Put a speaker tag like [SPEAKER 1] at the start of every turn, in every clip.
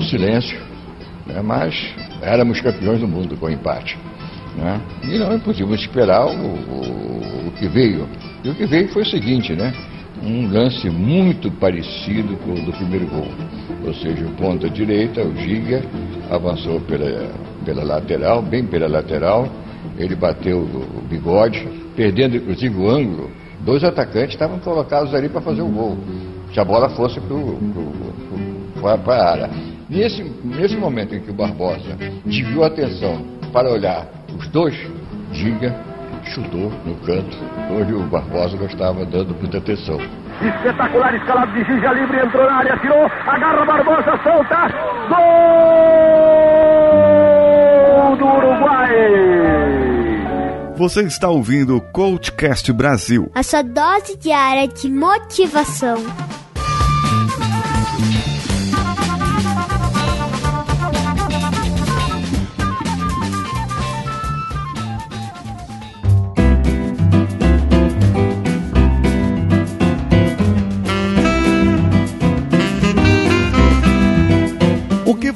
[SPEAKER 1] no silêncio, né? mas éramos campeões do mundo com empate. Né? E não podíamos esperar o, o, o, que veio. E o que veio foi o seguinte, né? Um lance muito parecido com o do primeiro gol. Ou seja, o ponta direita, o Giga, avançou pela, pela lateral, bem pela lateral, ele bateu o bigode, perdendo inclusive o ângulo. Dois atacantes estavam colocados ali para fazer o gol. Se a bola fosse para a área. Nesse, nesse momento em que o Barbosa desviou a atenção para olhar os dois, Giga chutou no canto, onde o Barbosa não estava dando muita atenção.
[SPEAKER 2] Espetacular escalado de Giga livre, entrou na área, tirou, agarra Barbosa, solta, gol do Uruguai!
[SPEAKER 3] Você está ouvindo o Coachcast Brasil.
[SPEAKER 4] A sua dose diária de motivação.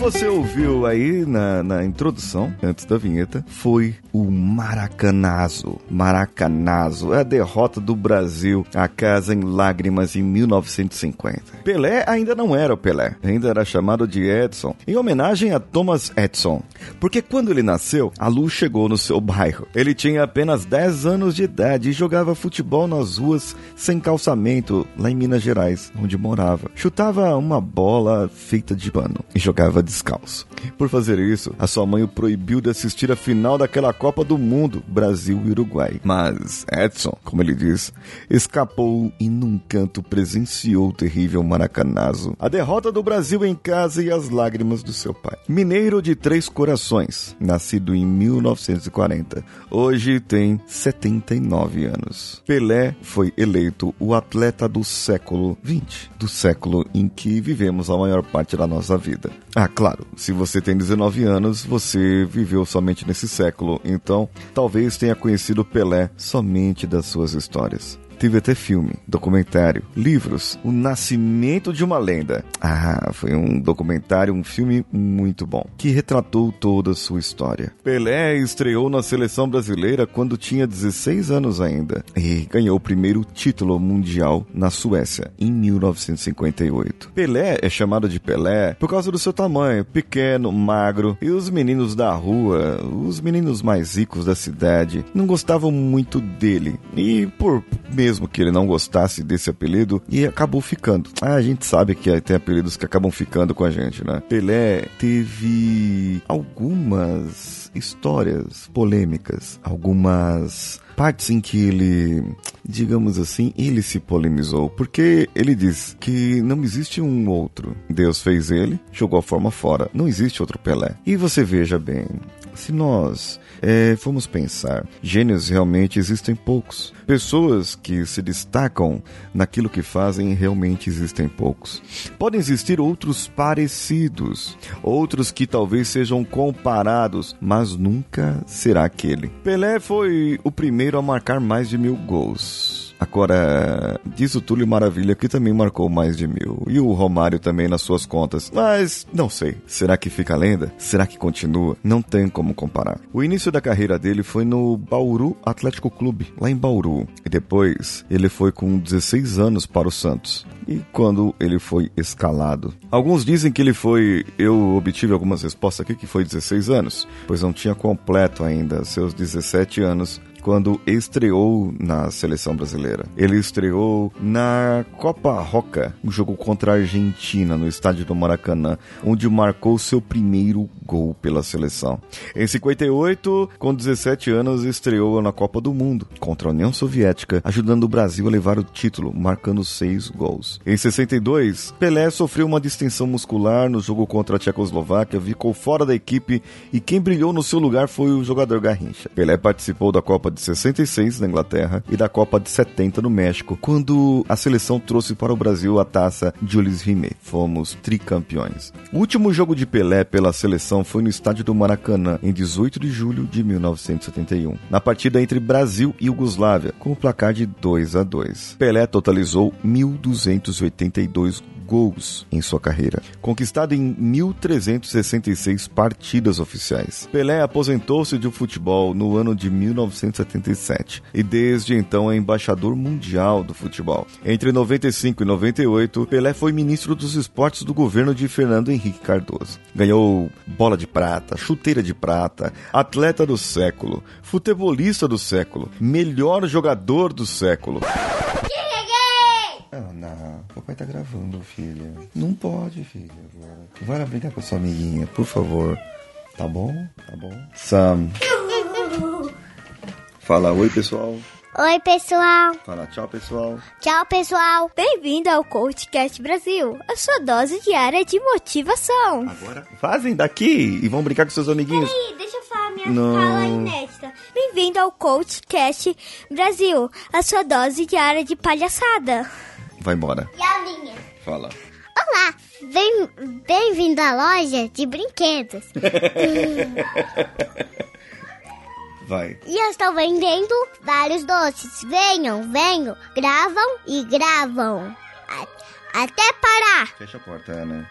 [SPEAKER 3] Você ouviu aí na, na introdução, antes da vinheta, foi o Maracanazo. Maracanazo, é a derrota do Brasil, a casa em lágrimas em 1950. Pelé ainda não era o Pelé, ainda era chamado de Edson, em homenagem a Thomas Edison. Porque quando ele nasceu, a luz chegou no seu bairro. Ele tinha apenas 10 anos de idade e jogava futebol nas ruas sem calçamento, lá em Minas Gerais, onde morava. Chutava uma bola feita de pano e jogava de descalço. Por fazer isso, a sua mãe o proibiu de assistir a final daquela Copa do Mundo, Brasil e Uruguai. Mas Edson, como ele diz, escapou e num canto presenciou o terrível maracanazo, a derrota do Brasil em casa e as lágrimas do seu pai. Mineiro de Três Corações, nascido em 1940, hoje tem 79 anos. Pelé foi eleito o atleta do século 20, do século em que vivemos a maior parte da nossa vida. Ah, claro, se você tem 19 anos, você viveu somente nesse século, então talvez tenha conhecido Pelé somente das suas histórias. Teve até filme, documentário, livros, O Nascimento de uma Lenda. Ah, foi um documentário, um filme muito bom, que retratou toda a sua história. Pelé estreou na seleção brasileira quando tinha 16 anos ainda e ganhou o primeiro título mundial na Suécia, em 1958. Pelé é chamado de Pelé por causa do seu tamanho, pequeno, magro, e os meninos da rua, os meninos mais ricos da cidade, não gostavam muito dele. E por mesmo que ele não gostasse desse apelido e acabou ficando. Ah, a gente sabe que tem apelidos que acabam ficando com a gente, né? Pelé teve algumas histórias polêmicas, algumas partes em que ele, digamos assim, ele se polemizou, porque ele diz que não existe um outro. Deus fez ele, jogou a forma fora, não existe outro Pelé. E você veja bem, se nós é, formos pensar, gênios realmente existem poucos. Pessoas que se destacam naquilo que fazem realmente existem poucos. Podem existir outros parecidos, outros que talvez sejam comparados, mas nunca será aquele. Pelé foi o primeiro a marcar mais de mil gols. Agora, diz o Túlio Maravilha que também marcou mais de mil. E o Romário também nas suas contas. Mas, não sei. Será que fica lenda? Será que continua? Não tem como comparar. O início da carreira dele foi no Bauru Atlético Clube, lá em Bauru. E depois, ele foi com 16 anos para o Santos. E quando ele foi escalado? Alguns dizem que ele foi. Eu obtive algumas respostas aqui que foi 16 anos, pois não tinha completo ainda seus 17 anos quando estreou na seleção brasileira. Ele estreou na Copa Roca, um jogo contra a Argentina, no estádio do Maracanã, onde marcou seu primeiro gol pela seleção. Em 58, com 17 anos, estreou na Copa do Mundo contra a União Soviética, ajudando o Brasil a levar o título, marcando seis gols. Em 62, Pelé sofreu uma distensão muscular no jogo contra a Tchecoslováquia, ficou fora da equipe e quem brilhou no seu lugar foi o jogador Garrincha. Pelé participou da Copa de 66 na Inglaterra e da Copa de 70 no México, quando a seleção trouxe para o Brasil a taça Jules Rimet. Fomos tricampeões. O último jogo de Pelé pela seleção foi no estádio do Maracanã, em 18 de julho de 1971, na partida entre Brasil e Iugoslávia, com o placar de 2 a 2. Pelé totalizou 1.282 gols em sua carreira, conquistado em 1.366 partidas oficiais. Pelé aposentou-se do futebol no ano de 1977 e desde então é embaixador mundial do futebol. Entre 95 e 98, Pelé foi ministro dos esportes do governo de Fernando Henrique Cardoso. Ganhou bola de prata, chuteira de prata, atleta do século, futebolista do século, melhor jogador do século. Papai tá gravando, filha. Não pode, filha. Vai lá brincar com a sua amiguinha, por favor. Tá bom? Tá bom? Sam. Fala oi, pessoal.
[SPEAKER 4] Oi, pessoal.
[SPEAKER 3] Fala tchau, pessoal.
[SPEAKER 4] Tchau, pessoal. Bem-vindo ao CoachCast Brasil, a sua dose diária de motivação.
[SPEAKER 3] Agora vazem daqui e vão brincar com seus amiguinhos.
[SPEAKER 4] Peraí, deixa eu falar minha
[SPEAKER 3] Não.
[SPEAKER 4] fala inédita. Bem-vindo ao CoachCast Brasil, a sua dose diária de palhaçada.
[SPEAKER 3] Vai embora.
[SPEAKER 4] E a minha?
[SPEAKER 3] Fala.
[SPEAKER 4] Olá, bem- bem-vindo à loja de brinquedos.
[SPEAKER 3] Vai.
[SPEAKER 4] E eu estou vendendo vários doces. Venham, venham, gravam e gravam. Até parar.
[SPEAKER 3] Fecha a porta, Ana.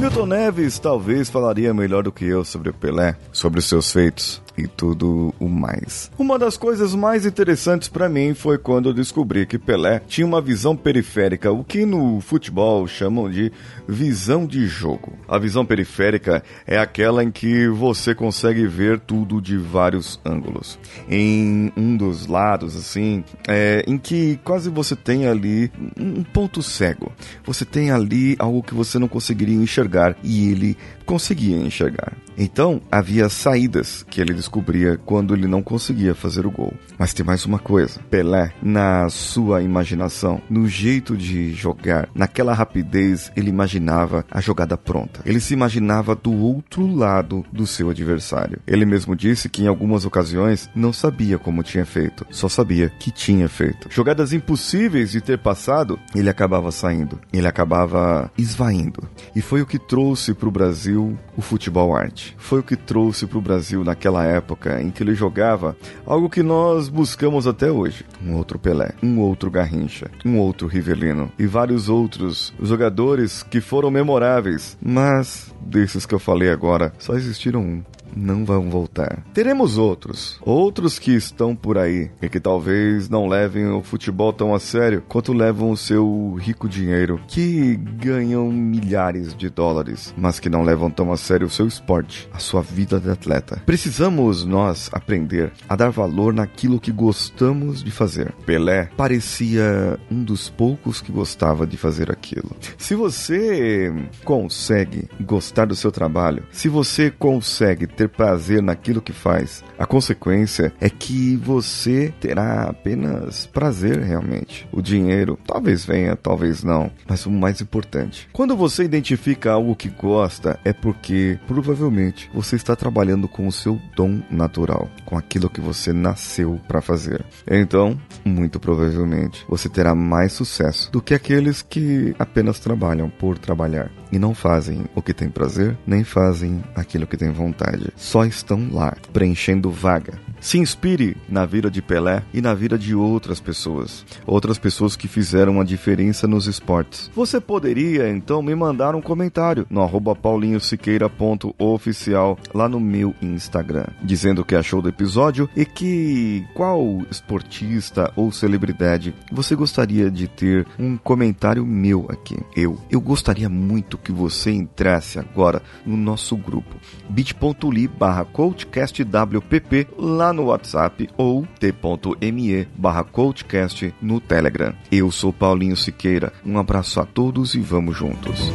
[SPEAKER 3] Milton Neves talvez falaria melhor do que eu sobre o Pelé, sobre os seus feitos e tudo o mais. Uma das coisas mais interessantes para mim foi quando eu descobri que Pelé tinha uma visão periférica, o que no futebol chamam de visão de jogo. A visão periférica é aquela em que você consegue ver tudo de vários ângulos. Em um dos lados, assim, é, em que quase você tem ali um ponto cego. Você tem ali algo que você não conseguiria enxergar e ele conseguia enxergar. Então, havia saídas que ele descobria quando ele não conseguia fazer o gol. Mas tem mais uma coisa: Pelé, na sua imaginação, no jeito de jogar, naquela rapidez, ele imaginava a jogada pronta. Ele se imaginava do outro lado do seu adversário. Ele mesmo disse que em algumas ocasiões não sabia como tinha feito, só sabia que tinha feito. Jogadas impossíveis de ter passado, ele acabava saindo, ele acabava esvaindo. E foi o que trouxe para o Brasil o futebol arte. Foi o que trouxe para o Brasil naquela época em que ele jogava algo que nós buscamos até hoje: um outro Pelé, um outro Garrincha, um outro Rivelino e vários outros jogadores que foram memoráveis, mas desses que eu falei agora, só existiram um não vão voltar. Teremos outros, outros que estão por aí e que talvez não levem o futebol tão a sério quanto levam o seu rico dinheiro, que ganham milhares de dólares, mas que não levam tão a sério o seu esporte, a sua vida de atleta. Precisamos nós aprender a dar valor naquilo que gostamos de fazer. Pelé parecia um dos poucos que gostava de fazer aquilo. Se você consegue gostar do seu trabalho, se você consegue ter prazer naquilo que faz, a consequência é que você terá apenas prazer realmente. O dinheiro talvez venha, talvez não, mas o mais importante, quando você identifica algo que gosta, é porque provavelmente você está trabalhando com o seu dom natural, com aquilo que você nasceu para fazer. Então, muito provavelmente, você terá mais sucesso do que aqueles que apenas trabalham por trabalhar e não fazem o que tem prazer, nem fazem aquilo que tem vontade. Só estão lá, preenchendo vaga. Se inspire na vida de Pelé e na vida de outras pessoas, outras pessoas que fizeram a diferença nos esportes. Você poderia então me mandar um comentário no arroba paulinhosiqueira.oficial lá no meu Instagram, dizendo o que achou do episódio e que qual esportista ou celebridade você gostaria de ter um comentário meu aqui. Eu, eu gostaria muito que você entrasse agora no nosso grupo bit.ly barra coachcastwpp lá no WhatsApp ou t.me barra coachcast no Telegram. Eu sou Paulinho Siqueira, um abraço a todos e vamos juntos.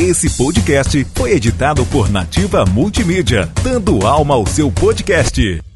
[SPEAKER 5] Esse podcast foi editado por Nativa Multimídia, dando alma ao seu podcast.